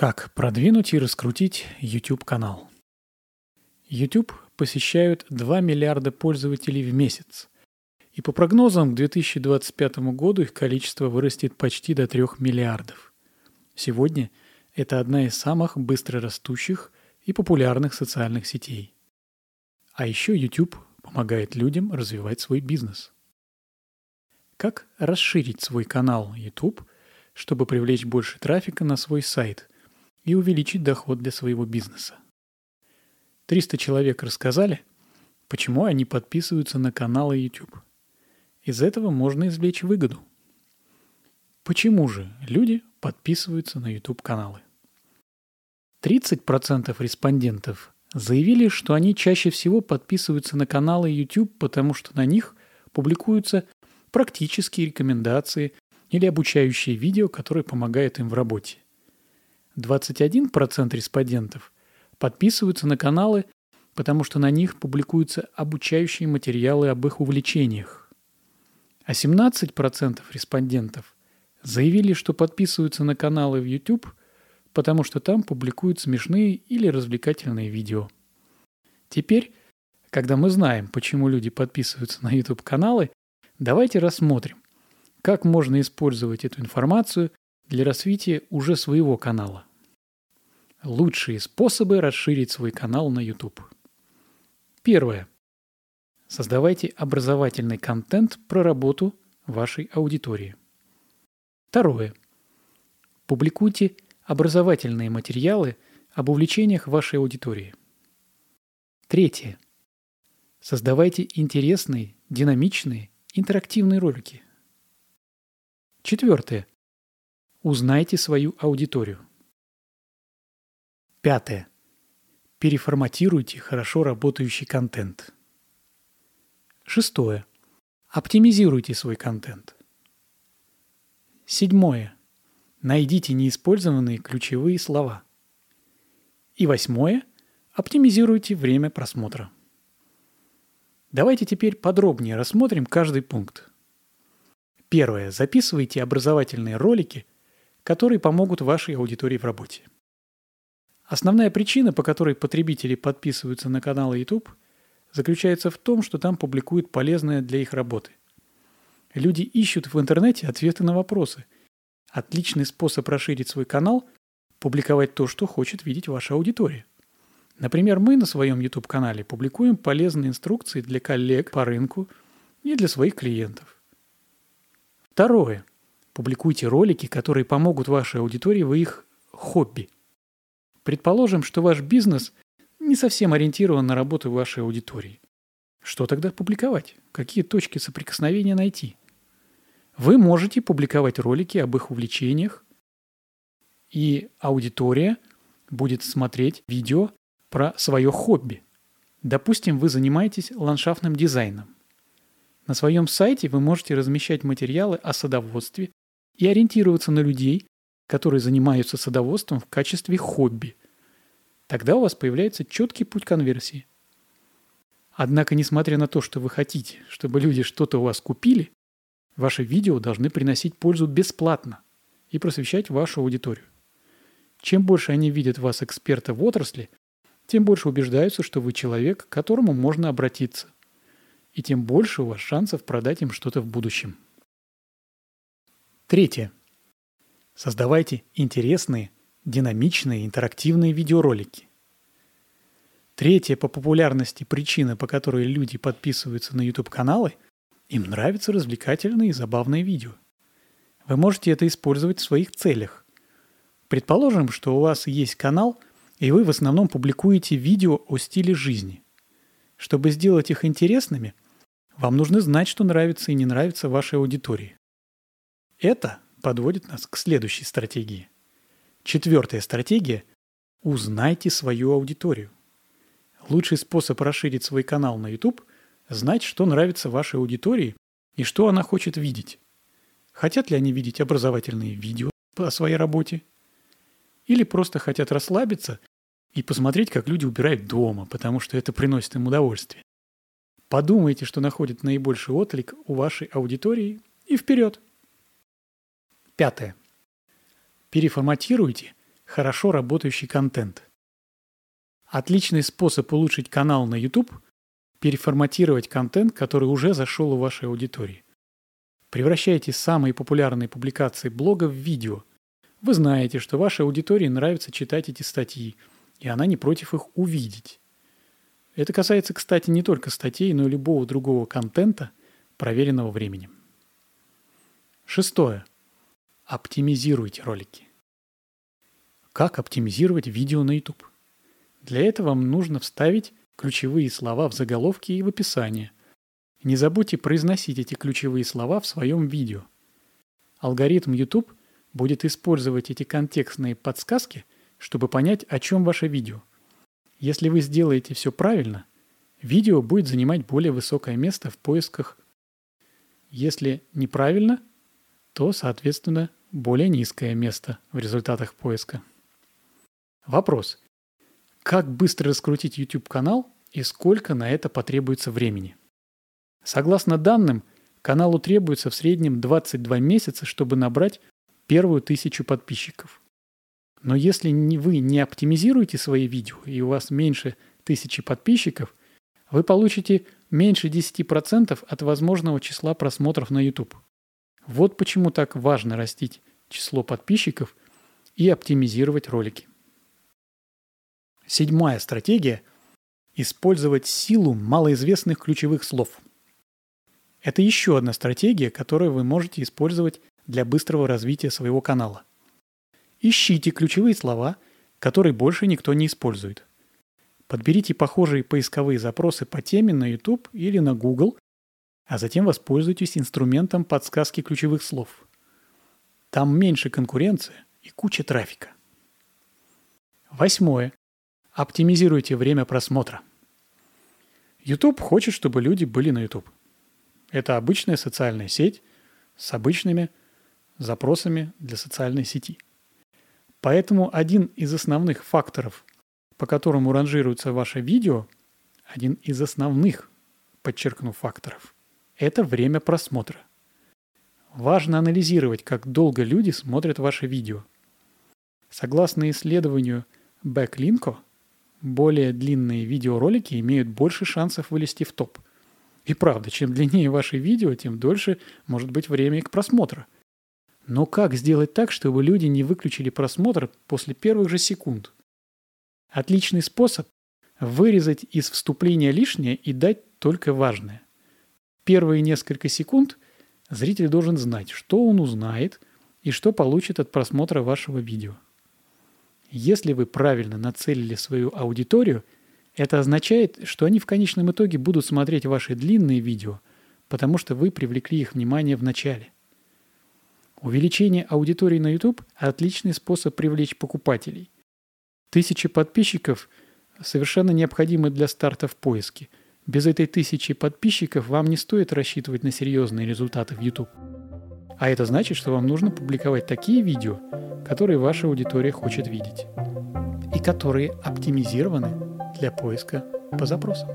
Как продвинуть и раскрутить YouTube-канал? YouTube посещают 2 миллиарда пользователей в месяц. И по прогнозам к 2025 году их количество вырастет почти до 3 миллиардов. Сегодня это одна из самых быстро растущих и популярных социальных сетей. А еще YouTube помогает людям развивать свой бизнес. Как расширить свой канал YouTube, чтобы привлечь больше трафика на свой сайт и увеличить доход для своего бизнеса? 300 человек рассказали, почему они подписываются на каналы YouTube. Из этого можно извлечь выгоду. Почему же люди подписываются на YouTube-каналы? 30% респондентов заявили, что они чаще всего подписываются на каналы YouTube, потому что на них публикуются практические рекомендации или обучающие видео, которые помогают им в работе. 21% респондентов подписываются на каналы, потому что на них публикуются обучающие материалы об их увлечениях. А 17% респондентов заявили, что подписываются на каналы в YouTube – потому что там публикуют смешные или развлекательные видео. Теперь, когда мы знаем, почему люди подписываются на YouTube-каналы, давайте рассмотрим, как можно использовать эту информацию для развития уже своего канала. Лучшие способы расширить свой канал на YouTube. Первое. Создавайте образовательный контент про работу вашей аудитории. Второе. Публикуйте образовательные материалы об увлечениях вашей аудитории. Третье. Создавайте интересные, динамичные, интерактивные ролики. Четвертое. Узнайте свою аудиторию. Пятое. Переформатируйте хорошо работающий контент. Шестое. Оптимизируйте свой контент. Седьмое. Найдите неиспользованные ключевые слова. И восьмое. Оптимизируйте время просмотра. Давайте теперь подробнее рассмотрим каждый пункт. Первое. Записывайте образовательные ролики, которые помогут вашей аудитории в работе. Основная причина, по которой потребители подписываются на каналы YouTube, заключается в том, что там публикуют полезное для их работы. Люди ищут в интернете ответы на вопросы – Отличный способ расширить свой канал – публиковать то, что хочет видеть ваша аудитория. Например, мы на своем YouTube-канале публикуем полезные инструкции для коллег по рынку и для своих клиентов. Второе. Публикуйте ролики, которые помогут вашей аудитории в их хобби. Предположим, что ваш бизнес не совсем ориентирован на работу вашей аудитории. Что тогда публиковать? Какие точки соприкосновения найти? Вы можете публиковать ролики об их увлечениях, и аудитория будет смотреть видео про свое хобби. Допустим, вы занимаетесь ландшафтным дизайном. На своем сайте вы можете размещать материалы о садоводстве и ориентироваться на людей, которые занимаются садоводством в качестве хобби. Тогда у вас появляется четкий путь конверсии. Однако, несмотря на то, что вы хотите, чтобы люди что-то у вас купили, Ваши видео должны приносить пользу бесплатно и просвещать вашу аудиторию. Чем больше они видят вас эксперта в отрасли, тем больше убеждаются, что вы человек, к которому можно обратиться. И тем больше у вас шансов продать им что-то в будущем. Третье. Создавайте интересные, динамичные, интерактивные видеоролики. Третья по популярности причина, по которой люди подписываются на YouTube-каналы – им нравятся развлекательные и забавные видео. Вы можете это использовать в своих целях. Предположим, что у вас есть канал, и вы в основном публикуете видео о стиле жизни. Чтобы сделать их интересными, вам нужно знать, что нравится и не нравится вашей аудитории. Это подводит нас к следующей стратегии. Четвертая стратегия – узнайте свою аудиторию. Лучший способ расширить свой канал на YouTube – знать, что нравится вашей аудитории и что она хочет видеть. Хотят ли они видеть образовательные видео о своей работе? Или просто хотят расслабиться и посмотреть, как люди убирают дома, потому что это приносит им удовольствие. Подумайте, что находит наибольший отклик у вашей аудитории и вперед. Пятое. Переформатируйте хорошо работающий контент. Отличный способ улучшить канал на YouTube – переформатировать контент, который уже зашел у вашей аудитории. Превращайте самые популярные публикации блога в видео. Вы знаете, что вашей аудитории нравится читать эти статьи, и она не против их увидеть. Это касается, кстати, не только статей, но и любого другого контента, проверенного временем. Шестое. Оптимизируйте ролики. Как оптимизировать видео на YouTube? Для этого вам нужно вставить ключевые слова в заголовки и в описание. Не забудьте произносить эти ключевые слова в своем видео. Алгоритм YouTube будет использовать эти контекстные подсказки, чтобы понять, о чем ваше видео. Если вы сделаете все правильно, видео будет занимать более высокое место в поисках. Если неправильно, то, соответственно, более низкое место в результатах поиска. Вопрос. Как быстро раскрутить YouTube-канал и сколько на это потребуется времени? Согласно данным, каналу требуется в среднем 22 месяца, чтобы набрать первую тысячу подписчиков. Но если вы не оптимизируете свои видео и у вас меньше тысячи подписчиков, вы получите меньше 10% от возможного числа просмотров на YouTube. Вот почему так важно растить число подписчиков и оптимизировать ролики. Седьмая стратегия – использовать силу малоизвестных ключевых слов. Это еще одна стратегия, которую вы можете использовать для быстрого развития своего канала. Ищите ключевые слова, которые больше никто не использует. Подберите похожие поисковые запросы по теме на YouTube или на Google, а затем воспользуйтесь инструментом подсказки ключевых слов. Там меньше конкуренции и куча трафика. Восьмое. Оптимизируйте время просмотра. YouTube хочет, чтобы люди были на YouTube. Это обычная социальная сеть с обычными запросами для социальной сети. Поэтому один из основных факторов, по которому ранжируется ваше видео, один из основных, подчеркну, факторов, это время просмотра. Важно анализировать, как долго люди смотрят ваше видео. Согласно исследованию Backlинko, более длинные видеоролики имеют больше шансов вылезти в топ. И правда, чем длиннее ваши видео, тем дольше может быть время к просмотру. Но как сделать так, чтобы люди не выключили просмотр после первых же секунд? Отличный способ – вырезать из вступления лишнее и дать только важное. Первые несколько секунд зритель должен знать, что он узнает и что получит от просмотра вашего видео. Если вы правильно нацелили свою аудиторию, это означает, что они в конечном итоге будут смотреть ваши длинные видео, потому что вы привлекли их внимание в начале. Увеличение аудитории на YouTube – отличный способ привлечь покупателей. Тысячи подписчиков совершенно необходимы для старта в поиске. Без этой тысячи подписчиков вам не стоит рассчитывать на серьезные результаты в YouTube. А это значит, что вам нужно публиковать такие видео, которые ваша аудитория хочет видеть и которые оптимизированы для поиска по запросам.